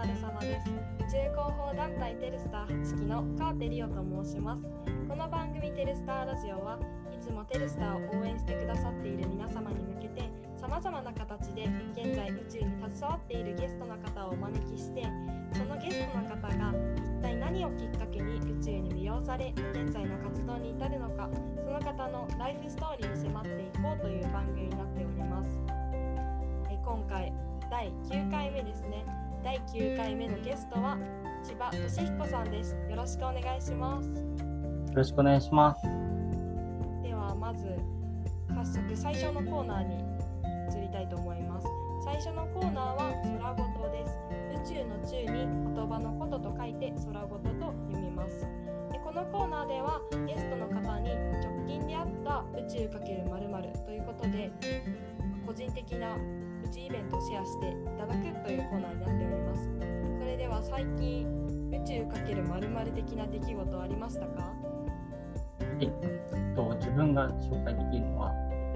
疲れ様です。宇宙広報団体テルスター8期の川手リオと申します。この番組テルスターラジオはいつもテルスターを応援してくださっている皆様に向けてさまざまな形で現在宇宙に携わっているゲストの方をお招きしてそのゲストの方が一体何をきっかけに宇宙に魅了され現在の活動に至るのかその方のライフストーリーに迫っていこうという番組になっております。え今回第9回目ですね。第9回目のゲストは千葉俊彦さんです。よろしくお願いします。よろしくお願いします。ではまず早速最初のコーナーに移りたいと思います。最初のコーナーは空ごとです。宇宙の宙に言葉のことと書いて空ごとと読みます。でこのコーナーではゲストの方に直近であった宇宙×〇〇ということで個人的な宇宙イベントをシェアしていただくというコーナーになっております。それでは最近宇宙×〇〇的な出来事ありましたか？えっと、自分が紹介できるのは、え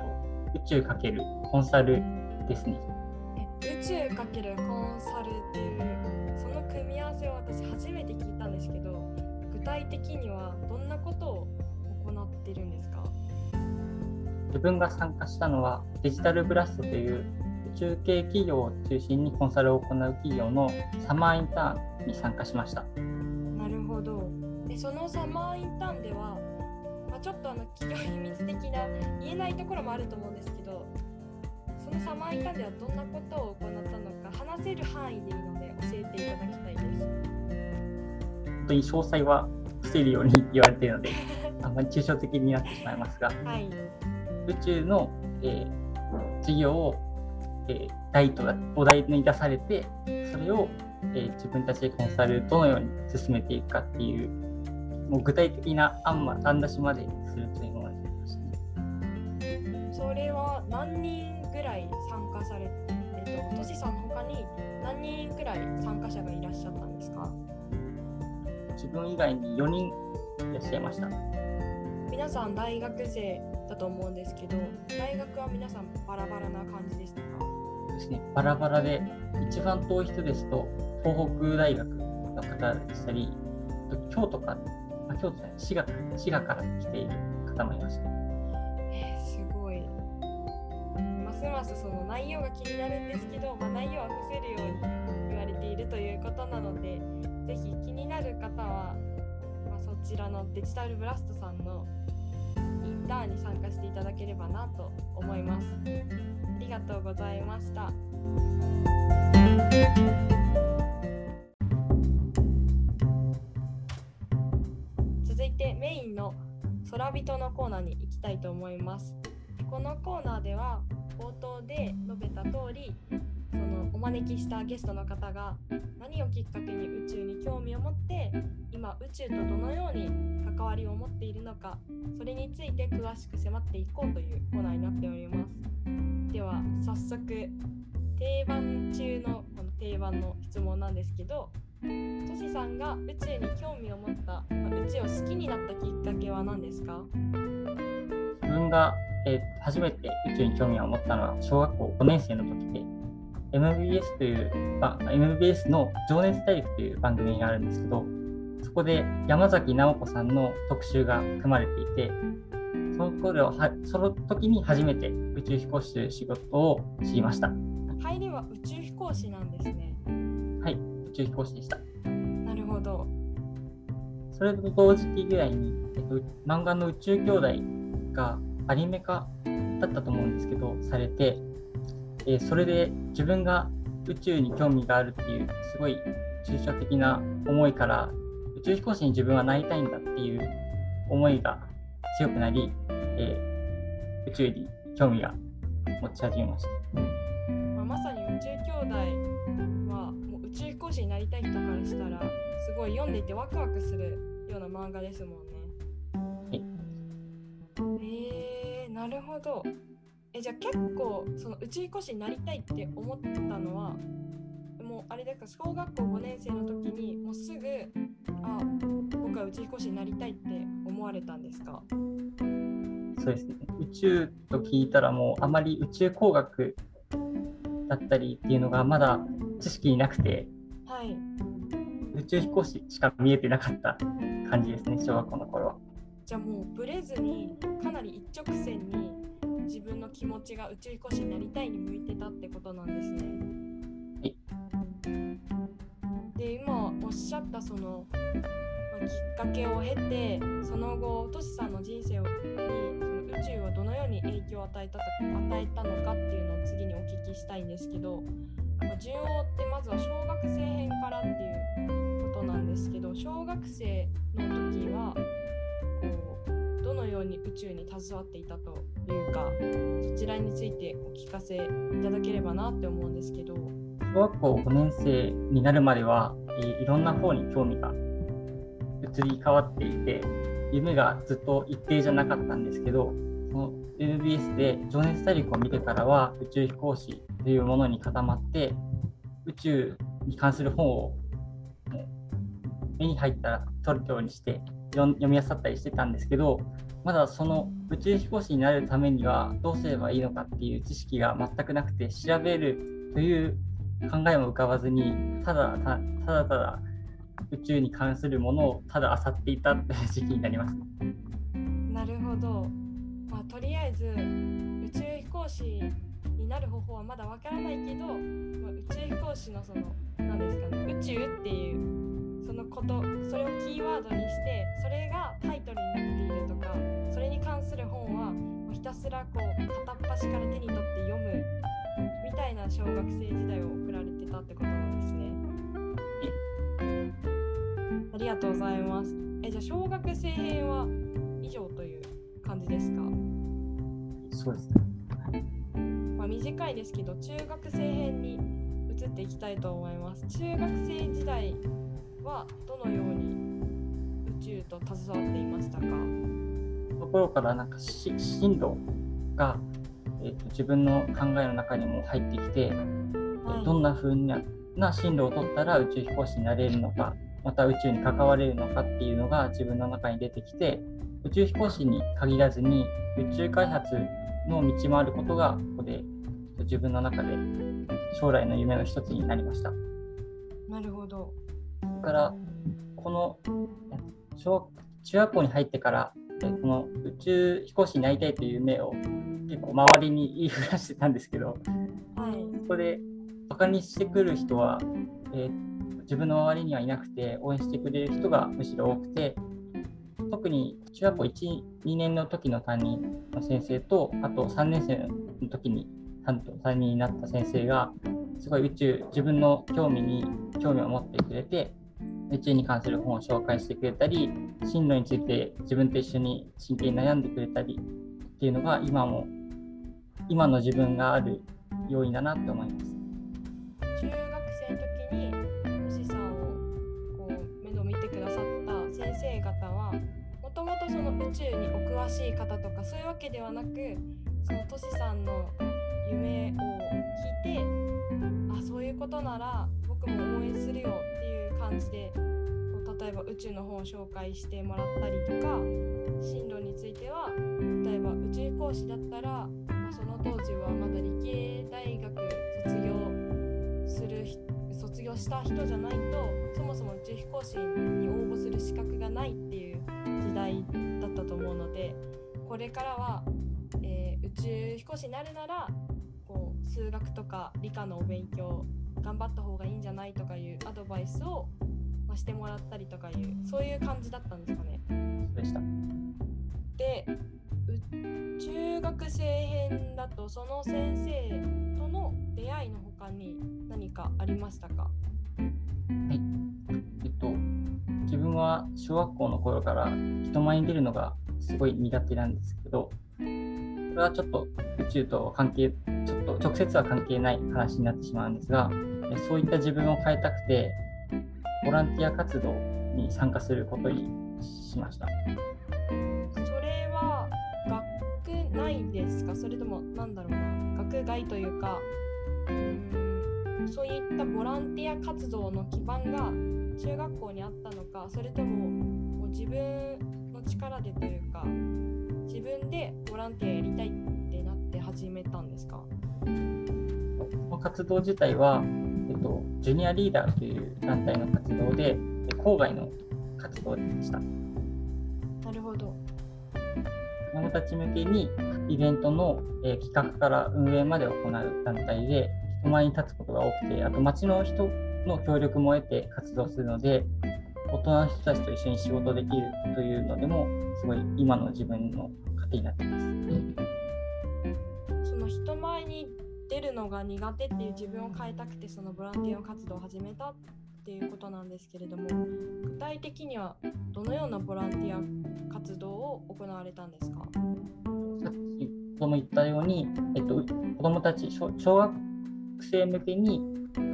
っと、宇宙かけるコンサルですね。え宇宙×コンサルっていうその組み合わせを私初めて聞いたんですけど具体的にはどんなことを行ってるんですか？自分が参加したのは、デジタルブラストという宇宙系企業を中心にコンサルを行う企業のサマーインターンに参加しました。なるほど。でそのサマーインターンでは、まあ、ちょっとあの企業秘密的な言えないところもあると思うんですけどそのサマーインターンではどんなことを行ったのか話せる範囲でいいので教えていただきたいです。本当に詳細は伏せるように言われているので、あんまり抽象的になってしまいますが、はい。宇宙の、えー事業を、えー題とお題に出されて、それを、えー自分たちでコンサルどのように進めていくかっていう、もう具体的な案ま案出しまでするというものになりましたね。それは何人ぐらい参加されえっとトシさんの他に何人ぐらい参加者がいらっしゃったんですか？自分以外に4人いらっしゃいました。皆さん大学生だと思うんですけど大学は皆さんバラバラな感じでしたか？ですね、バラバラで、一番遠い人ですと、東北大学の方でしたり、京都から、あ京都じゃない、滋賀滋賀から来ている方もいました。えー、すごいますますその内容が気になるんですけど、まあ、内容は伏せるように言われているということなのでぜひ気になる方は、まあ、そちらのデジタルブラストさんのインターンに参加していただければなと思いますりがとうございました。続いてメインの空人のコーナーに行きたいと思います。このコーナーでは冒頭で述べた通りそのお招きしたゲストの方が何をきっかけに宇宙に興味を持って今宇宙とどのように関わりを持っているのかそれについて詳しく迫っていこうというコーナーになっております。では早速定番中のこの定番の質問なんですけどトシさんが宇宙に興味を持った、まあ宇宙を好きになったきっかけは何ですか？自分が、えー初めて宇宙に興味を持ったのは小学校5年生の時で、MBS という、まあ、MBS の情熱大陸という番組があるんですけど、そこで山崎直子さんの特集が組まれていて、その頃はその時に初めて宇宙飛行士という仕事を知りました。入りは宇宙飛行士なんですねはい、宇宙飛行士でした。なるほどそれと同時期ぐらいに、えっと、漫画の宇宙兄弟がアニメ化だったと思うんですけど、されて、えーそれで自分が宇宙に興味があるっていう、すごい抽象的な思いから、宇宙飛行士に自分はなりたいんだっていう思いが強くなり、えー宇宙に興味が持ち始めました。まあ、まさに宇宙兄弟はもう宇宙飛行士になりたい人からしたらすごい読んでいてワクワクするような漫画ですもんね。えー、なるほど。えじゃあ結構その宇宙飛行士になりたいって思ったのはもうあれですか小学校5年生の時にもうすぐあ僕は宇宙飛行士になりたいって思われたんですか？そうですね。宇宙と聞いたらもうあまり宇宙工学だったりっていうのがまだ知識なくて、はい。宇宙飛行士しか見えてなかった感じですね、小学校の頃は。じゃあもうブレずにかなり一直線に自分の気持ちが宇宙飛行士になりたいに向いてたってことなんですね。はいで今おっしゃったその、まあきっかけを経てその後トシさんの人生にその宇宙はどのように影響を与えたと与えたのかっていうのを次にお聞きしたいんですけど、まあ順を追ってまずは小学生編からっていうことなんですけど小学生の時はどのように宇宙に携わっていたというかそちらについてお聞かせいただければなって思うんですけど。小学校5年生になるまでは、えいろんな方に興味が移り変わっていて、夢がずっと一定じゃなかったんですけど、その LBS で情熱大陸を見てからは宇宙飛行士というものに固まって、宇宙に関する本を目に入ったら取るようにして読み漁ったりしてたんですけど、まだその宇宙飛行士になるためにはどうすればいいのかっていう知識が全くなくて調べるという考えも浮かばずにただたただただ宇宙に関するものをただ漁っていたという時期になります。なるほど、まあ、とりあえず宇宙飛行士になる方法はまだわからないけど、まあ、宇宙飛行士のその何ですかね宇宙っていうそのことそれをキーワードにしてそれがタイトルになっているらこう片っ端から手に取って読むみたいな小学生時代を送られてたってことなんですね。ありがとうございます。えじゃあ小学生編は以上という感じですか、そうですね。まあ、短いですけど中学生編に移っていきたいと思います中学生時代はどのように宇宙と携わっていましたか？ところからなんかし進路が、えーと自分の考えの中にも入ってきて、はいどんな風なな進路を取ったら宇宙飛行士になれるのかまた宇宙に関われるのかっていうのが自分の中に出てきて宇宙飛行士に限らずに宇宙開発の道もあることがここで自分の中で将来の夢の一つになりました。なるほどそれからこのえ小学中学校に入ってからえこの宇宙飛行士になりたいという夢を結構周りに言いふらしてたんですけどはい。そこでバカにしてくる人は、えー自分の周りにはいなくて応援してくれる人がむしろ多くて特に中学校12年の時の担任の先生とあと3年生の時に担当担任になった先生がすごい宇宙自分の興味に興味を持ってくれて宇宙に関する本を紹介してくれたり進路について自分と一緒に真剣に悩んでくれたりっていうのが今も今の自分がある要因だなって思います。中学生の時に星さんをこう面倒見てくださった先生方はもともとその宇宙にお詳しい方とかそういうわけではなくそのトシさんの夢を聞いてあそういうことなら僕も応援するよって感じで例えば宇宙の本を紹介してもらったりとか進路については例えば宇宙飛行士だったら、まあ、その当時はまだ理系大学卒業する卒業した人じゃないとそもそも宇宙飛行士に応募する資格がないっていう時代だったと思うのでこれからは、えー宇宙飛行士になるならこう数学とか理科のお勉強頑張った方がいいんじゃないとかいうアドバイスを、まあ、してもらったりとかいうそういう感じだったんですかね。でした。でう中学生編だとその先生との出会いの他に何かありましたか？えっと、自分は小学校の頃から人前に出るのがすごい苦手なんですけど、これはちょっと宇宙と関係、ちょっと直接は関係ない話になってしまうんですが、えそういった自分を変えたくて、ボランティア活動に参加することにしました。それは学内ですか？それともなんだろうな？学外というかうーんそういったボランティア活動の基盤が中学校にあったのかそれとももう自分の力でというか自分でボランティアやりたいってなって始めたんですか？この活動自体は、と、ジュニアリーダーという団体の活動で、郊外の活動でした。なるほど。子どもたち向けにイベントの、え企画から運営まで行う団体で、人前に立つことが多くて、あと町の人の協力も得て活動するので、大人の人たちと一緒に仕事できるというのでも、すごい今の自分の糧になってます。その人前に出るのが苦手っていう自分を変えたくてそのボランティア活動を始めたっていうことなんですけれども具体的にはどのようなボランティア活動を行われたんですか？さっき子も言ったように、えっと、子どもたち小学生向けに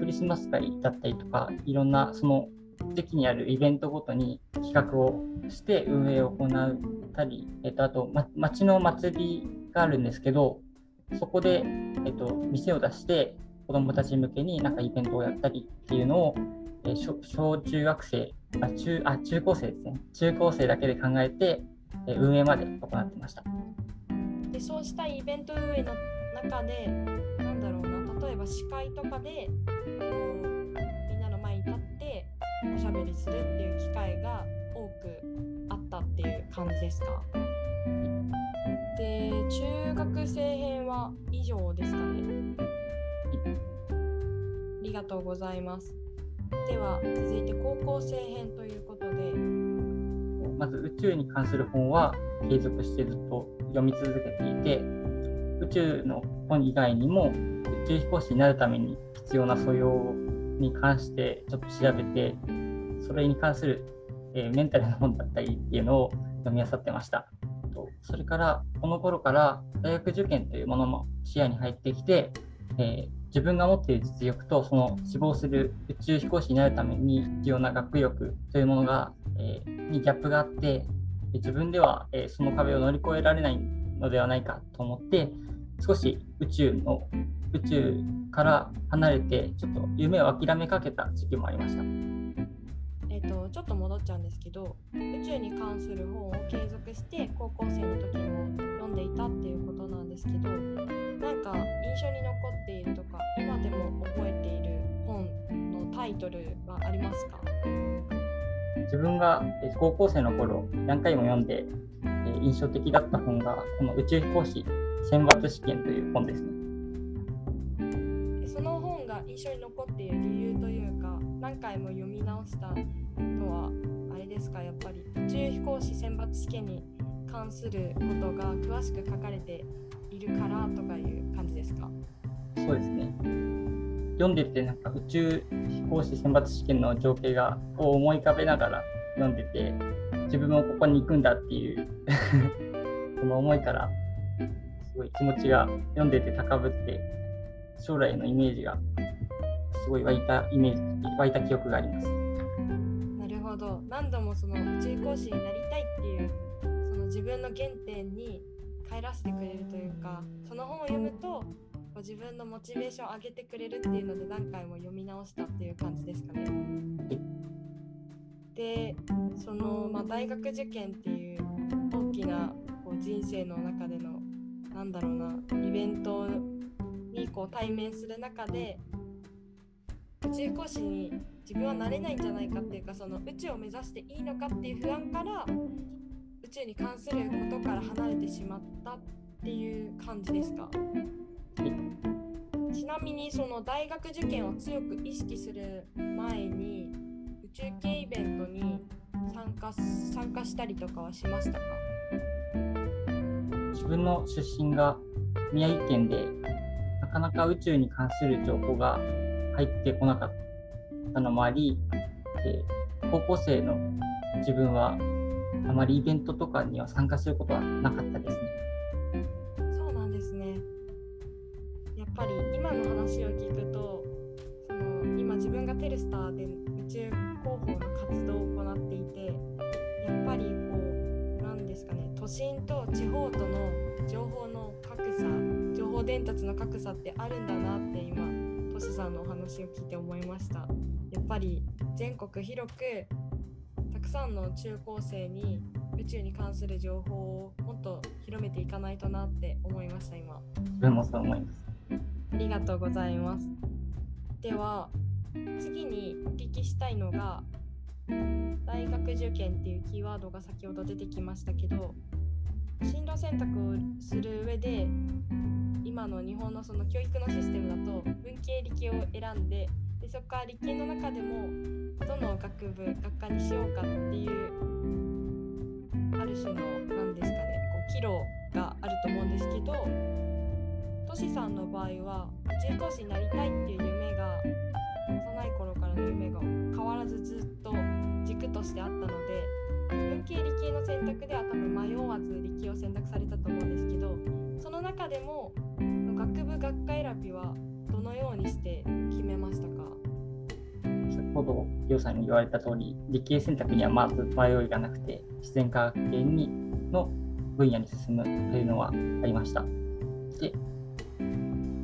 クリスマス会だったりとかいろんなその時期にあるイベントごとに企画をして運営を行ったり、えっと、あと、ま、町の祭りがあるんですけどそこで、えっと、店を出して子どもたち向けになんかイベントをやったりっていうのを、え小小中学生あ中あ中高生ですね。中高生だけで考えて、え運営まで行ってました。でそうしたイベント運営の中でなんだろうな例えば司会とかでみんなの前に立っておしゃべりするっていう機会が多くあったっていう感じですか？で中学生編は以上ですかね。ありがとうございます。では続いて高校生編ということで。まず宇宙に関する本は継続してずっと読み続けていて宇宙の本以外にも宇宙飛行士になるために必要な素養に関してちょっと調べてそれに関する、えー、メンタルの本だったりっていうのを読み漁ってました。それからこの頃から大学受験というものも視野に入ってきて、えー、自分が持っている実力とその志望する宇宙飛行士になるために必要な学力というものが、えー、にギャップがあって自分では、えー、その壁を乗り越えられないのではないかと思って少し宇宙の宇宙から離れてちょっと夢を諦めかけた時期もありました。えーと、ちょっと戻っちゃうんですけど宇宙に関する本を継続して高校生の時も読んでいたっていうことなんですけどなんか印象に残っているとか今でも覚えている本のタイトルはありますか？自分が高校生の頃何回も読んで印象的だった本がこの宇宙飛行士選抜試験という本ですね。その本が印象に残っている理由何回も読み直したのはあれですかやっぱり宇宙飛行士選抜試験に関することが詳しく書かれているからとかいう感じですか？そうですね。読んでてなんか宇宙飛行士選抜試験の情景がこう思い浮かべながら読んでて自分もここに行くんだっていう その思いからすごい気持ちが読んでて高ぶって将来のイメージがすごい湧いたイメージ湧いた記憶があります。ど何度もその宇宙飛行士になりたいっていうその自分の原点に帰らせてくれるというかその本を読むと自分のモチベーションを上げてくれるっていうので何回も読み直したっていう感じですかね。でその、まあ、大学受験っていう大きなこう人生の中でのなんだろうなイベントにこう対面する中で宇宙飛行士に自分はなれないんじゃないかっていうかその宇宙を目指していいのかっていう不安から宇宙に関することから離れてしまったっていう感じですか？ちなみにその大学受験を強く意識する前に宇宙系イベントに参加参加したりとかはしましたか？自分の出身が宮城県でなかなか宇宙に関する情報が入ってこなかったのもあり、で高校生の自分はあまりイベントとかには参加することはなかったですね。そうなんですね。やっぱり今の話を聞くと、その今自分がテルスターで宇宙広報の活動を行っていて、やっぱりこうなんですかね、都心と地方との情報の格差、情報伝達の格差ってあるんだなって今星さんのお話を聞いて思いました。やっぱり全国広くたくさんの中高生に宇宙に関する情報をもっと広めていかないとなって思いました今。自分もそう思います。ありがとうございます。では次にお聞きしたいのが大学受験っていうキーワードが先ほど出てきましたけど進路選択をする上で今の日本のその教育のシステムだと文系理系を選んででそこから理系の中でもどの学部学科にしようかっていうある種の何ですかねこう岐路があると思うんですけどトシさんの場合は宇宙飛行士になりたいっていう夢が幼い頃からの夢が変わらずずっと軸としてあったので文系理系の選択では多分迷わず理系を選択されたと思うんですけどその中でも学部学科選びはどのようにして決めましたか？先ほどりょうさんに言われた通り理系選択にはまず迷いがなくて自然科学系にの分野に進むというのはありました。で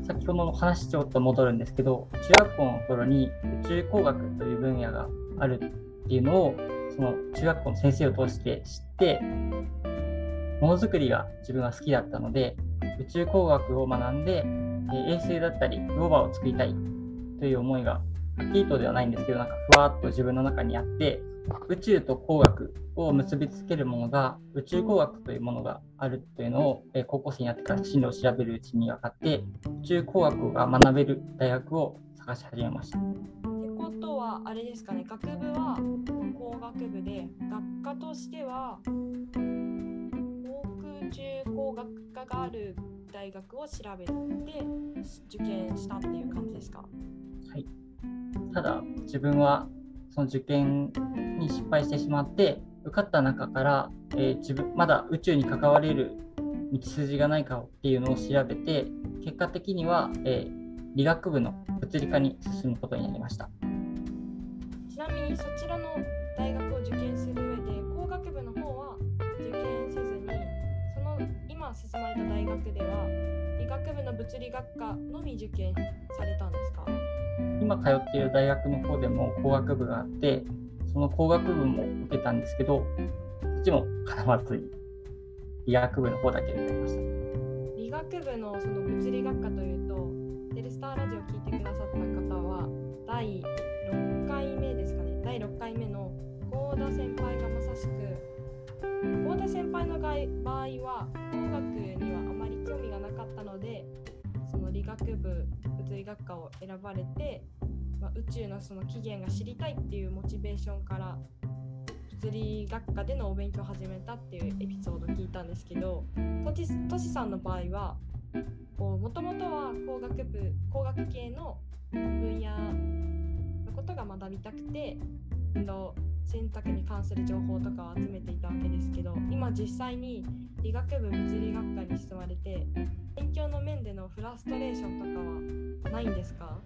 先ほどの話ちょっと戻るんですけど中学校の頃に宇宙工学という分野があるっていうのをその中学校の先生を通して知ってものづくりが自分は好きだったので宇宙工学を学んでえ衛星だったりローバーを作りたいという思いがはっきりとではないんですけどなんかふわっと自分の中にあって宇宙と工学を結びつけるものが宇宙工学というものがあるというのを、え高校生になってから進路を調べるうちに分かって宇宙工学が学べる大学を探し始めました。ことはあれですかね。学部は工学部で学科としては航空中工学科がある大学を調べて受験したっていう感じですか？はい。ただ自分はその受験に失敗してしまって受かった中から、えー、自分まだ宇宙に関われる道筋がないかっていうのを調べて結果的には、えー、理学部の物理科に進むことになりました。なみにそちらの大学を受験する上で工学部の方は受験せずにその今進まれた大学では理学部の物理学科のみ受験されたんですか？今通っている大学の方でも工学部があってその工学部も受けたんですけどそっちもかなわずに理学部の方だけ受けました。理学部のその物理学科というとテレスターラジオを聞いてくださった方は第6回目ですかね第6回目の幸田先輩がまさしく幸田先輩の場合は工学にはあまり興味がなかったのでその理学部物理学科を選ばれて、まあ、宇宙のその起源が知りたいっていうモチベーションから物理学科でのお勉強を始めたっていうエピソードを聞いたんですけどとしさんの場合はもともとは工学部工学系の分野ことが学びたくて運動選択に関する情報とかを集めていたわけですけど今実際に理学部物理学科に進まれて勉強の面でのフラストレーションとかはないんですか？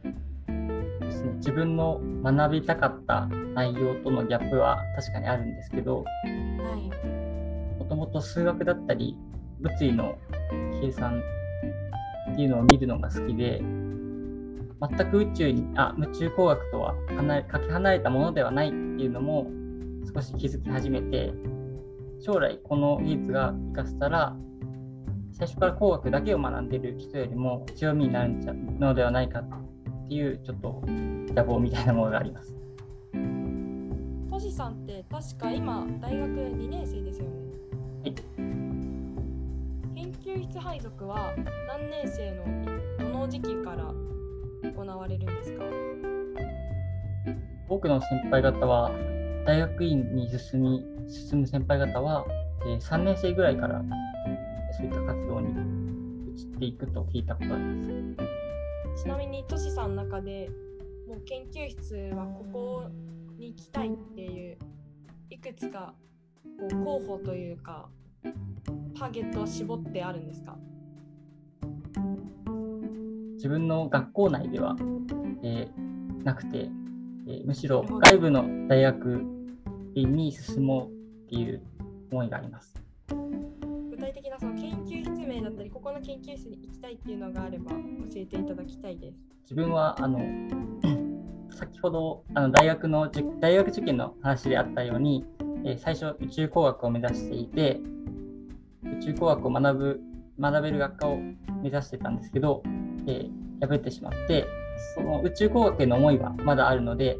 自分の学びたかった内容とのギャップは確かにあるんですけどもともと数学だったり物理の計算っていうのを見るのが好きで全く宇宙にあ宇宙工学とはかけ離れたものではないっていうのも少し気づき始めて将来この技術が生かせたら最初から工学だけを学んでる人よりも強みになるのではないかっていうちょっと野望みたいなものがあります。トシさんって確か今大学2年生ですよね。はい。研究室配属は何年生のどの時期から多くの先輩方は大学院に進み進む先輩方は、えー、3年生ぐらいからそういった活動に移っていくと聞いたことあります。ちなみにトシさんの中でもう研究室はここに行きたいっていういくつかこう候補というかターゲットを絞ってあるんですか？自分の学校内では、えー、なくて、えー、むしろ外部の大学に進もうっていう思いがあります。具体的なその研究室名だったり、ここの研究室に行きたいっていうのがあれば教えていただきたいです。自分はあの 先ほどあの大学の大学受験の話であったように、えー、最初宇宙工学を目指していて宇宙工学を学ぶ学べる学科を目指してたんですけど、えー、破ってしまってその宇宙工学への思いはまだあるので、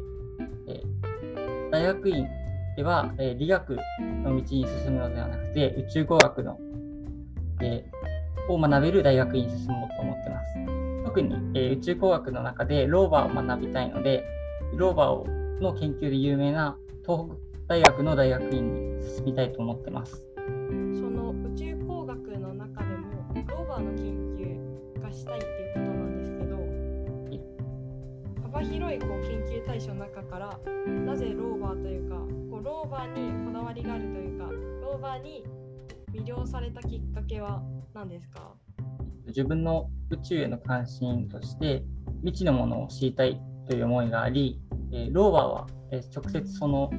えー、大学院では、えー、理学の道に進むのではなくて、宇宙工学の、えー、を学べる大学院に進もうと思ってます。特に、えー、宇宙工学の中でローバーを学びたいので、ローバーをの研究で有名な東北大学の大学院に進みたいと思ってます。その宇宙工学の中でもローバーの研究がしたいっていう、広いこう研究対象の中からなぜローバーというかこうローバーにこだわりがあるというかローバーに魅了されたきっかけは何ですか？自分の宇宙への関心として未知のものを知りたいという思いがあり、え、ローバーは、え直接その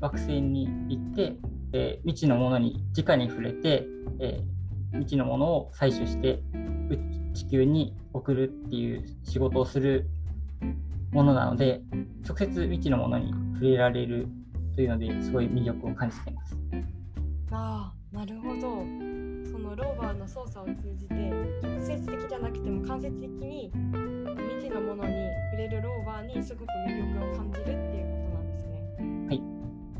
惑星に行って、え、未知のものに直に触れて、え、未知のものを採取して地球に送るっていう仕事をするものなので直接未知のものに触れられるというのですごい魅力を感じています。ああなるほどそのローバーの操作を通じて直接的じゃなくても間接的に未知のものに触れるローバーにすごく魅力を感じるっていうことなんですね。はい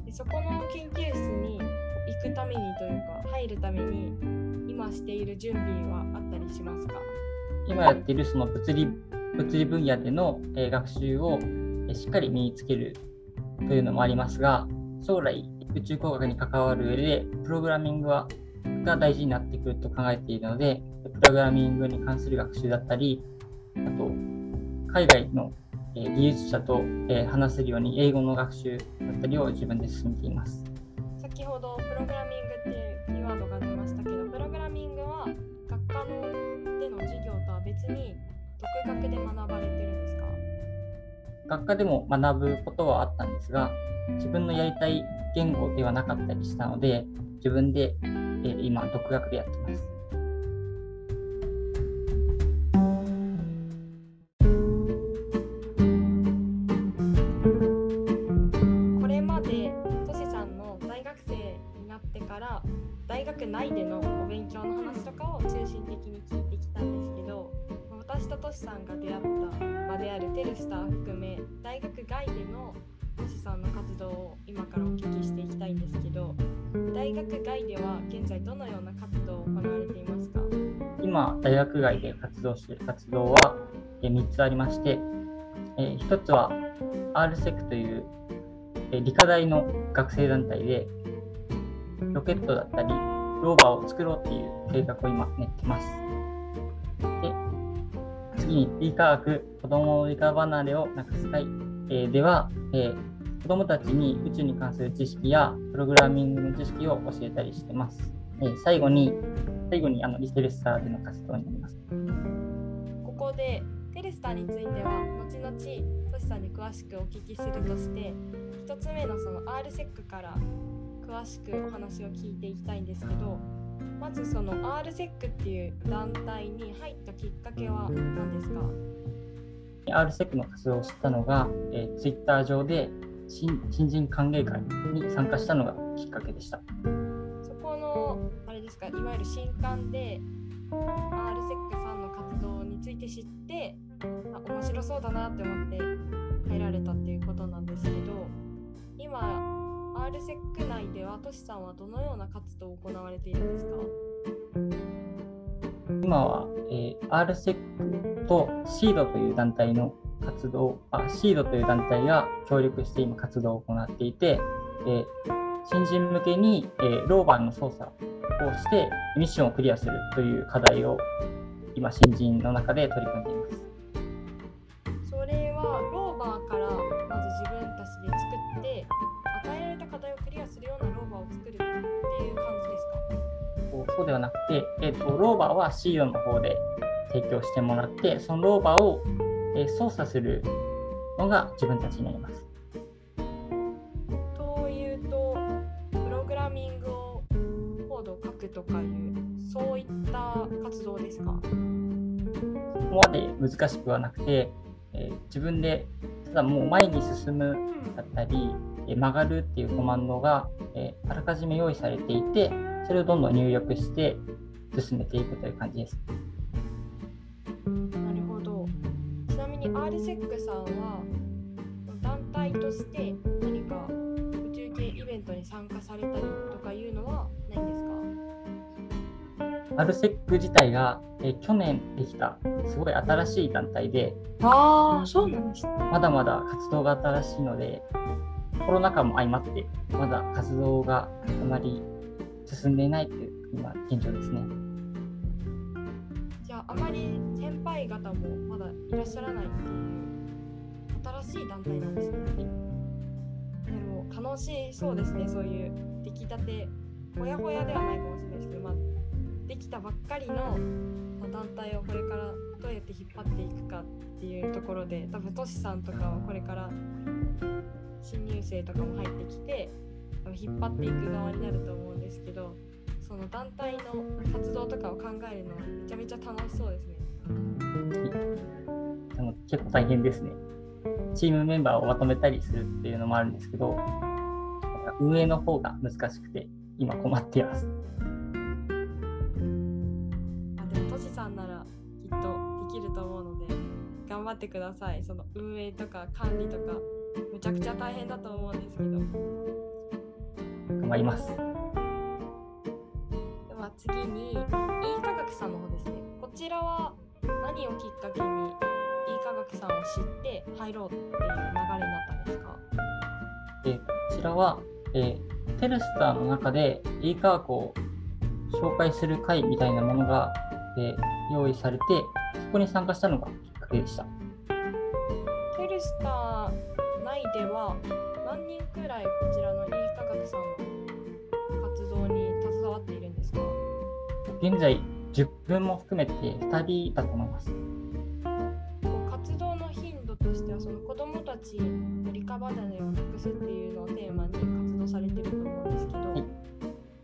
でそこの研究室に行くためにというか入るために今している準備はあったりしますか？今やっているその物理物理分野での、え学習を、えしっかり身につけるというのもありますが将来宇宙工学に関わる上でプログラミングはが大事になってくると考えているのでプログラミングに関する学習だったりあと海外の技術者と話せるように英語の学習だったりを自分で進めています。先ほど学科でも学ぶことはあったんですが、自分のやりたい言語ではなかったりしたので、自分で、え今、独学でやってます。動している活動は3つありまして、え1つは RSEC という理科大の学生団体でロケットだったりローバーを作ろうっていう計画を今練ってます。で次に理科学子どもの理科離れをなくす会、え、では、え、子どもたちに宇宙に関する知識やプログラミングの知識を教えたりしてます。えー、最後に、最後にあのリステレスターでの活動になります。ここでテレスターについては後々トシさんに詳しくお聞きするとして1つ目のその RSEC から詳しくお話を聞いていきたいんですけどまずその RSEC っていう団体に入ったきっかけは何ですか？RSEC の活動を知ったのが、えー、Twitter 上で新新人歓迎会に参加したのがきっかけでした。あれですかいわゆる新刊で RSEC さんの活動について知ってあ面白そうだなって思って入られたっていうことなんですけど今 RSEC 内ではトシさんはどのような活動を行われているんですか？今は、えー、RSEC と SEED という団体の活動あ SEED という団体が協力して今活動を行っていて、えー、新人向けに、えー、ローバーの操作をしてミッションをクリアするという課題を今新人の中で取り組んでいます。そうではなくて、えーと、ローバーはシードの方で提供してもらって、そのローバーを、えー、操作するのが自分たちになります。こまで難しくはなくて、えー、自分でただもう前に進むだったり、え曲がるっていうコマンドが、えあらかじめ用意されていて、それをどんどん入力して進めていくという感じです。なるほど。ちなみに RSEC さんは団体として何か宇宙系イベントに参加されたりとかいうのは RSEC 自体が、えー去年できたすごい新しい団体で、ああ、そうなんですね。まだまだ活動が新しいので、コロナ禍も相まって、まだ活動があまり進んでいないという今、現状ですね。じゃあ、あまり先輩方もまだいらっしゃらないっていう新しい団体なんですね。でも楽しそうですね、そういう出来たて、ほやほやではないかもしれないですけど、まあ、できたばっかりの団体をこれからどうやって引っ張っていくかっていうところで、多分トシさんとかはこれから新入生とかも入ってきて、引っ張っていく側になると思うんですけど、その団体の活動とかを考えるのめちゃめちゃ楽しそうですね。でも結構大変ですね。チームメンバーをまとめたりするっていうのもあるんですけど、運営の方が難しくて、今困っています。張ってくださいその運営とか管理とかむちゃくちゃ大変だと思うんですけど頑張ります。では次に e 科学さんの方ですねこちらは何をきっかけに e 科学さんを知って入ろうっていう流れになったんですか？えーこちらは、えーテルスターの中で e 科学を紹介する会みたいなものが、えー用意されて、そこに参加したのがきっかけでした。スター内では何人くらいこちらの e 科学さんの活動に携わっているんですか？現在、10分も含めて2人だと思います。活動の頻度としてはその子どもたちのリカバ離れをなくすっていうのをテーマに活動されてると思うんですけど、い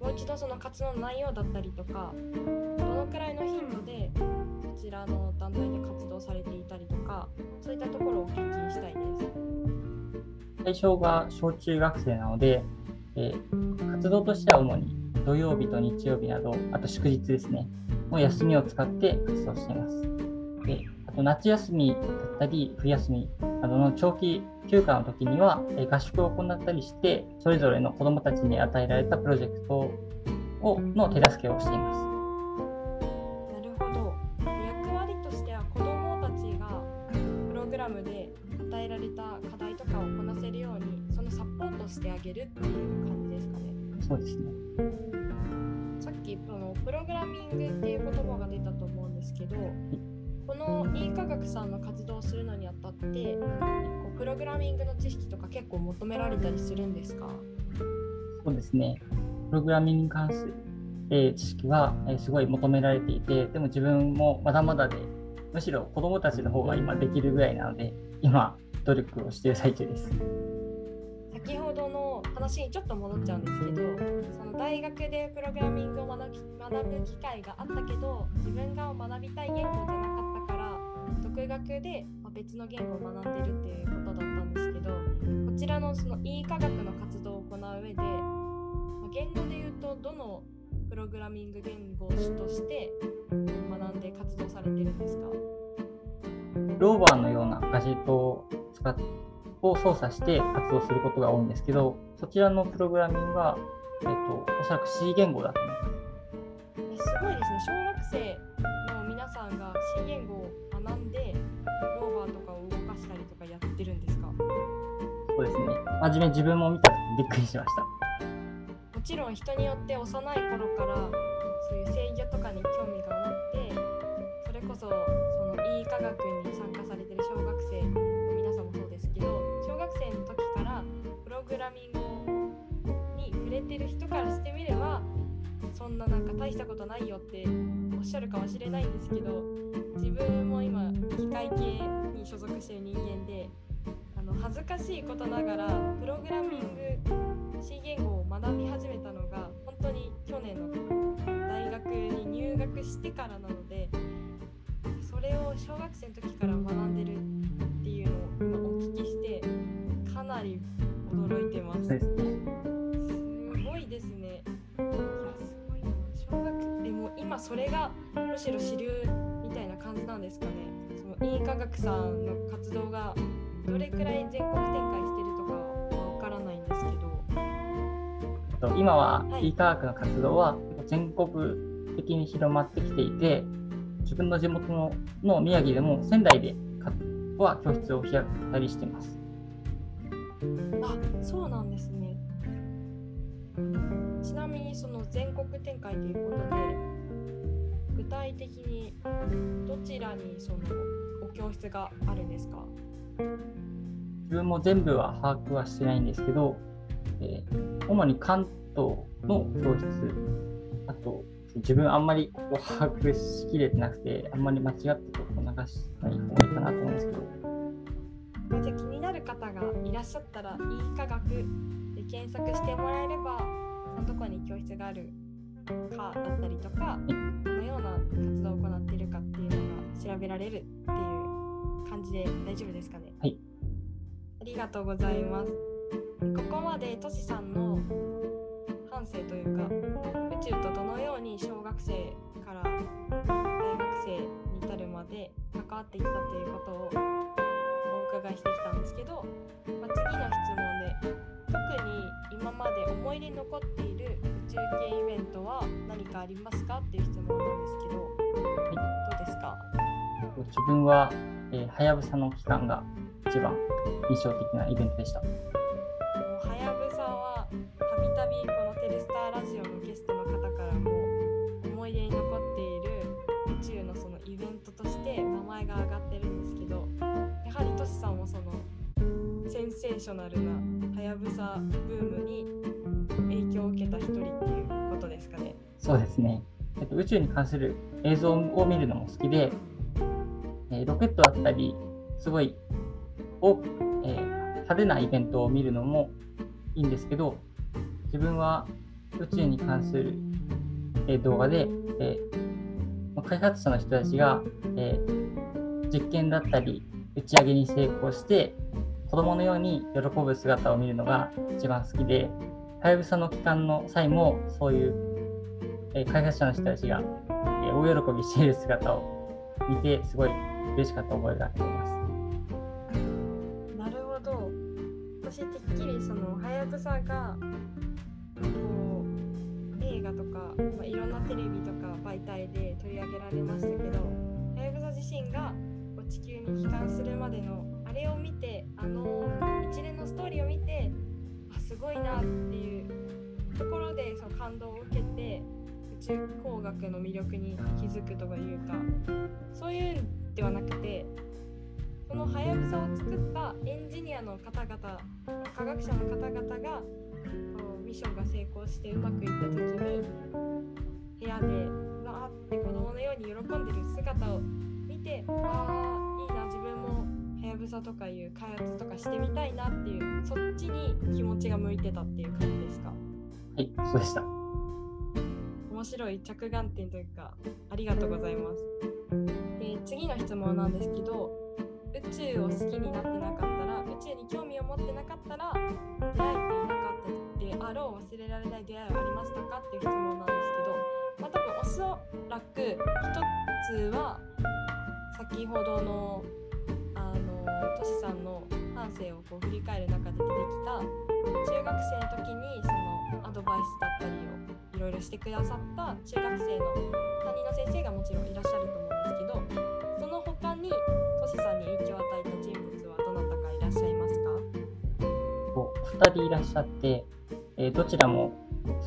もう一度その活動の内容だったりとかどのくらいの頻度でこちらの団体で活動されていたりとかそういったところをお聞。対象が小中学生なので、えー活動としては主に土曜日と日曜日など、あと祝日ですね、の休みを使って活動しています。であと夏休みだったり、冬休みなどの長期休暇の時には、え合宿を行ったりして、それぞれの子どもたちに与えられたプロジェクトをの手助けをしています。さんの活動をするのにあたってこうプログラミングの知識とか結構求められたりするんですか？そうですね。プログラミングに関する、えー知識は、えーすごい求められていて、でも自分もまだまだで、むしろ子どもたちの方が今できるぐらいなので、今、努力をしている最中です。先ほどの話にちょっと戻っちゃうんですけどその大学でプログラミングを学ぶ機会があったけど自分が学びたい言語じゃなかったから独学でまあ別の言語を学んでるっていうことだったんですけどこちらのその e 科学の活動を行う上で、まあ言語で言うとどのプログラミング言語として学んで活動されてるんですか？ローバーのようなガジェットを使っを操作して活動することが多いんですけど、そちらのプログラミングは、えっと、おそらく C 言語だと思います。えすごいですねですね。真面目自分も見たびっくりしましたも。ちろん人によって幼い頃からそういう制御とかに興味が持ってそれこそその E 科学に参加されてる小学生の皆さんもそうですけど小学生の時からプログラミングに触れてる人からしてみればそんななんか大したことないよっておっしゃるかもしれないんですけど自分も今機械系に所属してる人間での恥ずかしいことながらプログラミング C 言語を学び始めたのが本当に去年の大学に入学してからなのでそれを小学生の時から学んでるっていうのを今お聞きしてかなり驚いてます。すごいですね。いや、すごいな。小学でも今それがむしろ主流みたいな感じなんですかね。その医科学さんの活動がどれくらい全国展開してるとかはわからないんですけど。と今ははい。e 科学の活動は全国的に広まってきていて自分の地元のの宮城でも仙台でかは教室を開いたりしています。あそうなんですね。ちなみにその全国展開ということで具体的にどちらにそのお教室があるんですか？自分も全部は把握はしてないんですけど、えー主に関東の教室あと自分あんまりこう把握しきれてなくてあんまり間違ってこう流しない方がいいかなと思うんですけど。まあじゃあ気になる方がいらっしゃったら、いい科学で検索してもらえれば、どこに教室があるかだったりとか、どのような活動を行っているかっていうのが調べられるっていう感じで大丈夫ですかね？はい。ありがとうございます。ここまでトシさんの半生というか、宇宙とどのように小学生から大学生に至るまで関わってきたということをお伺いしてきたんですけど、まあ、次の質問で特に今まで思い出に残っている宇宙系イベントは何かありますか？っていう質問なんですけど、どうですか？自分はえーはやぶさの期間が一番印象的なイベントでした。はやぶさはたびたびこのテルスターラジオのゲストの方からも思い出に残っている宇宙のそのイベントとして名前が挙がってるんですけどやはりトシさんもそのセンセーショナルなはやぶさブームに影響を受けた一人っていうことですかね。そうですね。えっと、宇宙に関する映像を見るのも好きで、えロケットだったり、すごい多く、えー派手なイベントを見るのもいいんですけど、自分は宇宙に関する、え動画で、えー開発者の人たちが、えー実験だったり、打ち上げに成功して、子供のように喜ぶ姿を見るのが一番好きで、はやぶさの期間の際もそういうえ開発者の人たちが、え大喜びしている姿を見て、すごい嬉しかった覚えがあります。なるほど。私てっきりそのはやぶさがこう映画とか、まあ、いろんなテレビとか媒体で取り上げられましたけど、はやぶさ自身がこう地球に帰還するまでのあれを見て、あの一連のストーリーを見て、あすごいなっていうところでその感動を受けて宇宙工学の魅力に気づくとかいうか、そういうんではなくて。そのはやぶさを作ったエンジニアの方々科学者の方々がこうミッションが成功してうまくいった時に部屋でわーって子供のように喜んでる姿を見てああいいな自分もはやぶさとかいう開発とかしてみたいなっていうそっちに気持ちが向いてたっていう感じですか？はい、そうでした。面白い着眼点というかありがとうございます。で次の質問なんですけど宇宙を好きになってなかったら宇宙に興味を持ってなかったら出会えていなかったであろう忘れられない出会いはありましたかっていう質問なんですけど、まあ、多分おそらく一つは先ほどのあのトシさんの半生をこう振り返る中で出てきた中学生の時にそのアドバイスだったりをいろいろしてくださった中学生の担任の先生がもちろんいらっしゃると思うんですけどその他にトシさんに影響を与えた人物はどなたかいらっしゃいますか？こう2人いらっしゃって、えーどちらも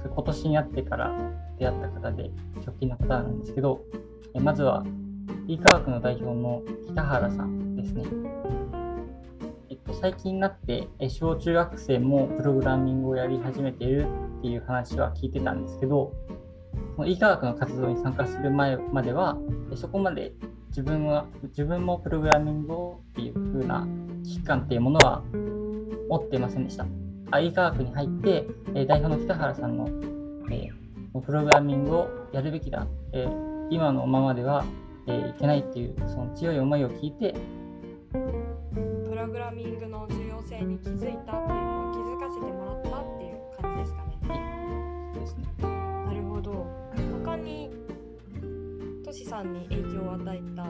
今年になってから出会った方で直近の方なんですけど、えーまずは e 科学の代表の北原さんですね。最近になって、小中学生もプログラミングをやり始めているっていう話は聞いてたんですけど、その e 科学の活動に参加する前までは、そこまで自分は自分もプログラミングをっていう風な危機感っていうものは持っていませんでした。あ e 科学に入って、代表の北原さんの、プログラミングをやるべきだ、今のままでは、いけないっていうその強い思いを聞いて、プログラミングの重要性に気づいたっていうのを気づかせてもらったっていう感じですかね。ですねなるほど。他にトシさんに影響を与えた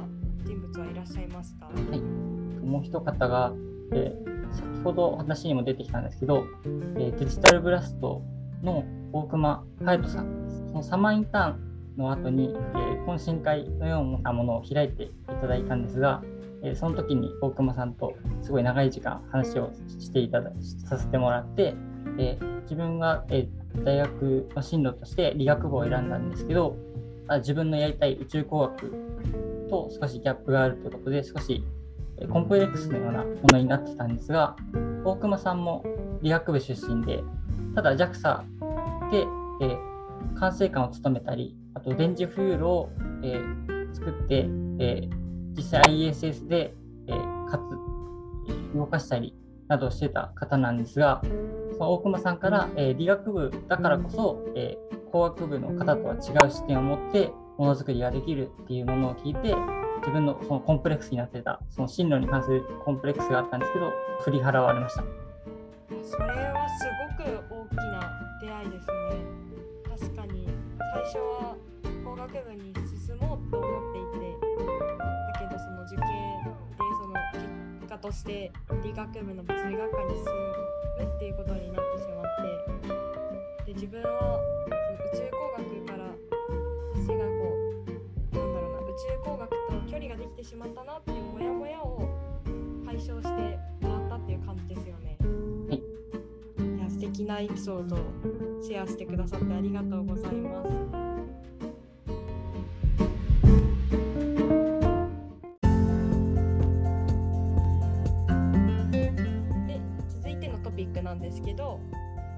人物はいらっしゃいますか？はい、もう一方が、えー先ほど話にも出てきたんですけど、えーデジタルブラストの大熊隼人さんです。そのサマーインターンの後に、えー懇親会のようなものを開いていただいたんですが、えその時に大熊さんとすごい長い時間話をしていたださせてもらって、え自分が、え大学の進路として理学部を選んだんですけど、あ自分のやりたい宇宙工学と少しギャップがあるということで少しコンプレックスのようなものになってたんですが大熊さんも理学部出身でただ JAXA で、えー管制官を務めたりあと電磁フュールを、えー作って、えー実際 ISS で、えーかつ動かしたりなどしてた方なんですがその大熊さんから、えー理学部だからこそ、えー工学部の方とは違う視点を持ってものづくりができるっていうものを聞いて自分のそのコンプレックスになってたその進路に関するコンプレックスがあったんですけど振り払われました。それはすごく大きな出会いですね。確かに最初は工学部に進もうととして理学部の物理学科に進むっていうことになってしまってで自分はその宇宙工学から私がこうなんだろうな宇宙工学と距離ができてしまったなっていうモヤモヤを解消してもらったっていう感じですよね。はいいや素敵なエピソードをシェアしてくださってありがとうございます。なんですけど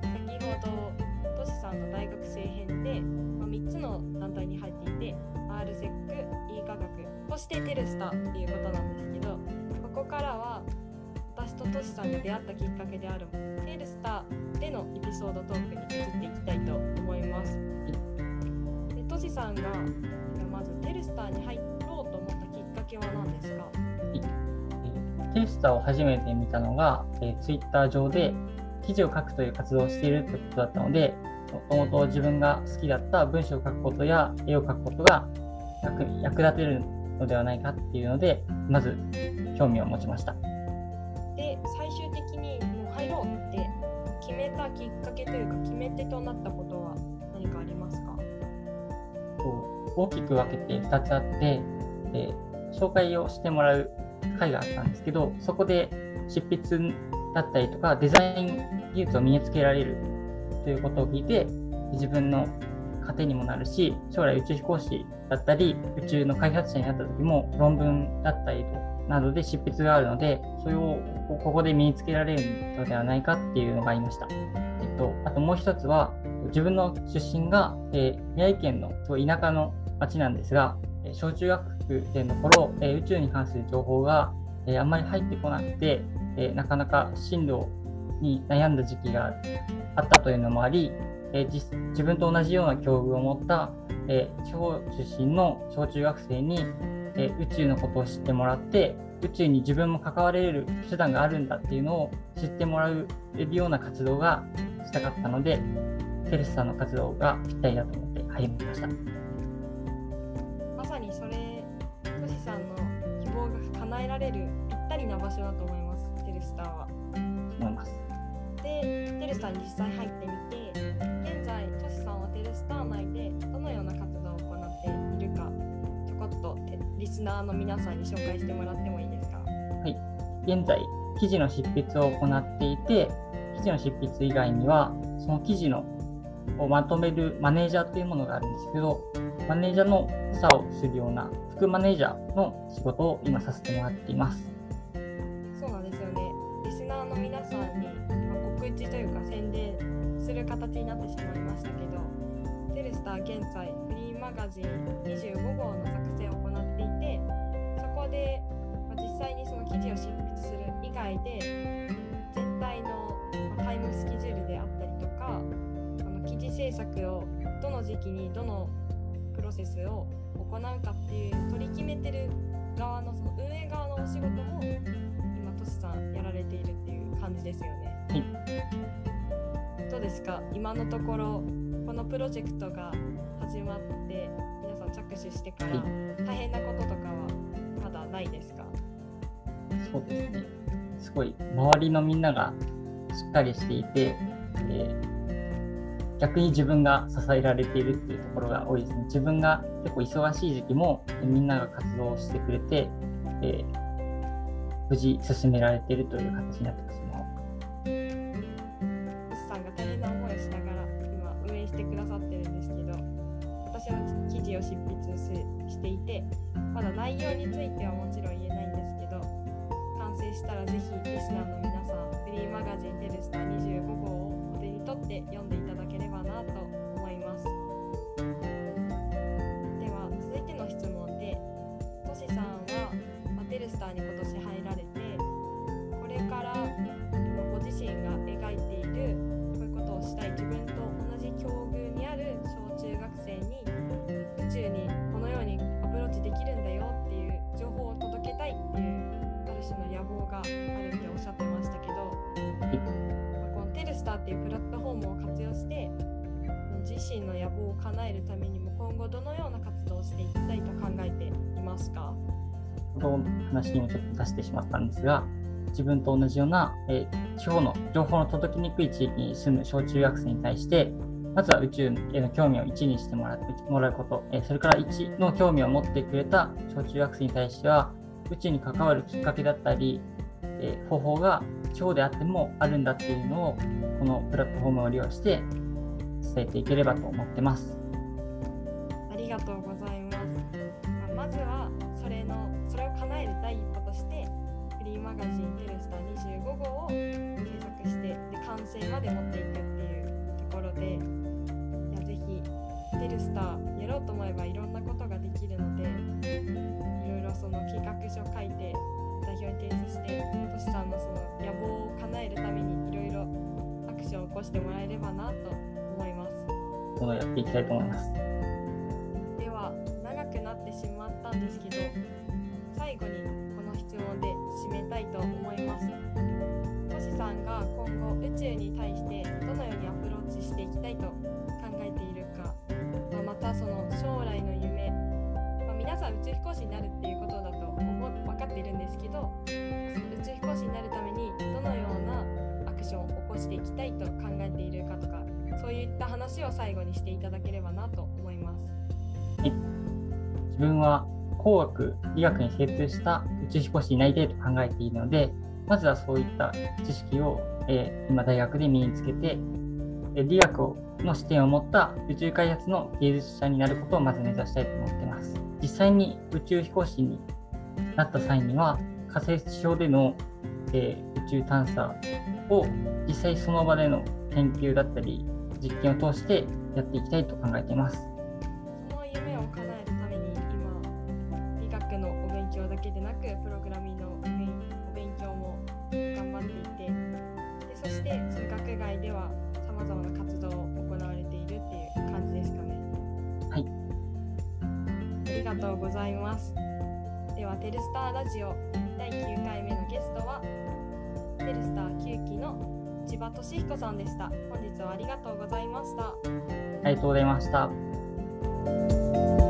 先ほどトシさんの大学生編で、まあ、3つの団体に入っていて RSEC、E 科学そしてテルスタっていうことなんですけどここからは私とトシさんが出会ったきっかけであるテルスタでのエピソードトークに移っていきたいと思います。でトシさんがまずテルスターに入ろうと思ったきっかけは何ですか？えーテスターを初めて見たのが、えー、Twitter 上で記事を書くという活動をしているということだったので、もともと自分が好きだった文章を書くことや絵を描くことが役役立てるのではないかっていうので、まず興味を持ちました。で最終的にもう入ろうって決めたきっかけというか決め手となったことは何かありますか？大きく分けて2つあって、で紹介をしてもらう会があったんですけど、そこで執筆だったりとかデザイン技術を身につけられるということを聞いて、自分の糧にもなるし、将来宇宙飛行士だったり、宇宙の開発者になった時も論文だったりなどで執筆があるので、それをここで身につけられるのではないかっていうのがありました。えっと、あともう一つは、自分の出身が、えー宮城県のすごい田舎の町なんですが、小中学生の頃、えー宇宙に関する情報が、えーあんまり入ってこなくて、えなかなか進路に悩んだ時期があったというのもあり、え自分と同じような境遇を持った、え地方出身の小中学生に、え宇宙のことを知ってもらって宇宙に自分も関われる手段があるんだっていうのを知ってもらえるような活動がしたかったのでテレスさんの活動がぴったりだと思って入りました。まさにそれトシさんの希望が叶えられるぴったりな場所だと思いますルスタに実際入ってみて現在トシさんはテルスター内でどのような活動を行っているかちょこっとリスナーの皆さんに紹介してもらってもいいですか？はい現在、記事の執筆を行っていて、記事の執筆以外には、その記事のをまとめるマネージャーというものがあるんですけど、マネージャーの補佐をするような副マネージャーの仕事を今させてもらっています。形になってしまいましたけど、テレスター現在フリーマガジン25号の作成を行っていて、そこで、ま、実際にその記事を執筆する以外で、全体のタイムスケジュールであったりとか、あの記事制作をどの時期にどのプロセスを行うかっていう取り決めてる側のその運営側のお仕事も今トシさんやられているっていう感じですよね。どうですか？今のところこのプロジェクトが始まって皆さん着手してからは大変なこととかはまだないですか？そうですね。すごい周りのみんながしっかりしていて、えー逆に自分が支えられているっていうところが多いですね。自分が結構忙しい時期もみんなが活動してくれて、えー無事進められているという形になってます。内容についてはもちろん言えないんですけど完成したらぜひリスナーの皆さんフリーマガジンテルスター25号をお手に取って読んでいただければなと思いますっていうプラットフォームを活用して自身の野望を叶えるためにも今後どのような活動をしていきたいと考えていますか？先ほどの話にもちょっと出してしまったんですが、自分と同じような、えー地方の情報の届きにくい地域に住む小中学生に対して、まずは宇宙への興味を1にしてもらもらうこと、えーそれから1の興味を持ってくれた小中学生に対しては、宇宙に関わるきっかけだったり、えー方法が地方であってもあるんだっていうのを、このプラットフォームを利用して伝えていければと思ってます。ありがとうございます。まあまずはそれのそれを叶える第一歩としてフリーマガジンテルスター25号を制作してで完成まで持っていくっていうところでいやぜひテルスターやろうと思えばいろんなことができるのでいろいろその計画書書いて代表に提出してトシさんのその野望を叶えるためにいろいろアクションを起こしてもらえればなと思います。どんどんやっていきたいと思います。では長くなってしまったんですけど最後にこの質問で締めたいと思いますトシさんが今後宇宙に対してどのようにアプローチしていきたいと考えているか、まあまたその将来の夢、まあ皆さん宇宙飛行士になるっていうことだとですけど宇宙飛行士になるためにどのようなアクションを起こしていきたいと考えているかとかそういった話を最後にしていただければなと思います。自分は工学、理学に精通した宇宙飛行士になりたいと考えているので、まずはそういった知識を、えー今大学で身につけて、理学をの視点を持った宇宙開発の芸術者になることをまず目指したいと思ってます。実際に宇宙飛行士になった際には、火星上での、えー宇宙探査を実際その場での研究だったり、実験を通してやっていきたいと考えています。テルスターラジオ第9回目のゲストはテルスター9期の千葉俊彦さんでした本日はありがとうございましたありがとうございました。